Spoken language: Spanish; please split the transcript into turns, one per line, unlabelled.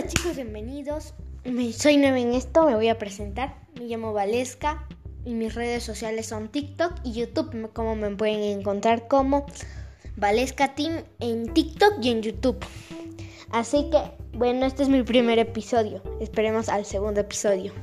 Hola chicos, bienvenidos. Soy nueva en esto, me voy a presentar. Me llamo Valesca y mis redes sociales son TikTok y YouTube, como me pueden encontrar como Valesca Team en TikTok y en YouTube. Así que, bueno, este es mi primer episodio. Esperemos al segundo episodio.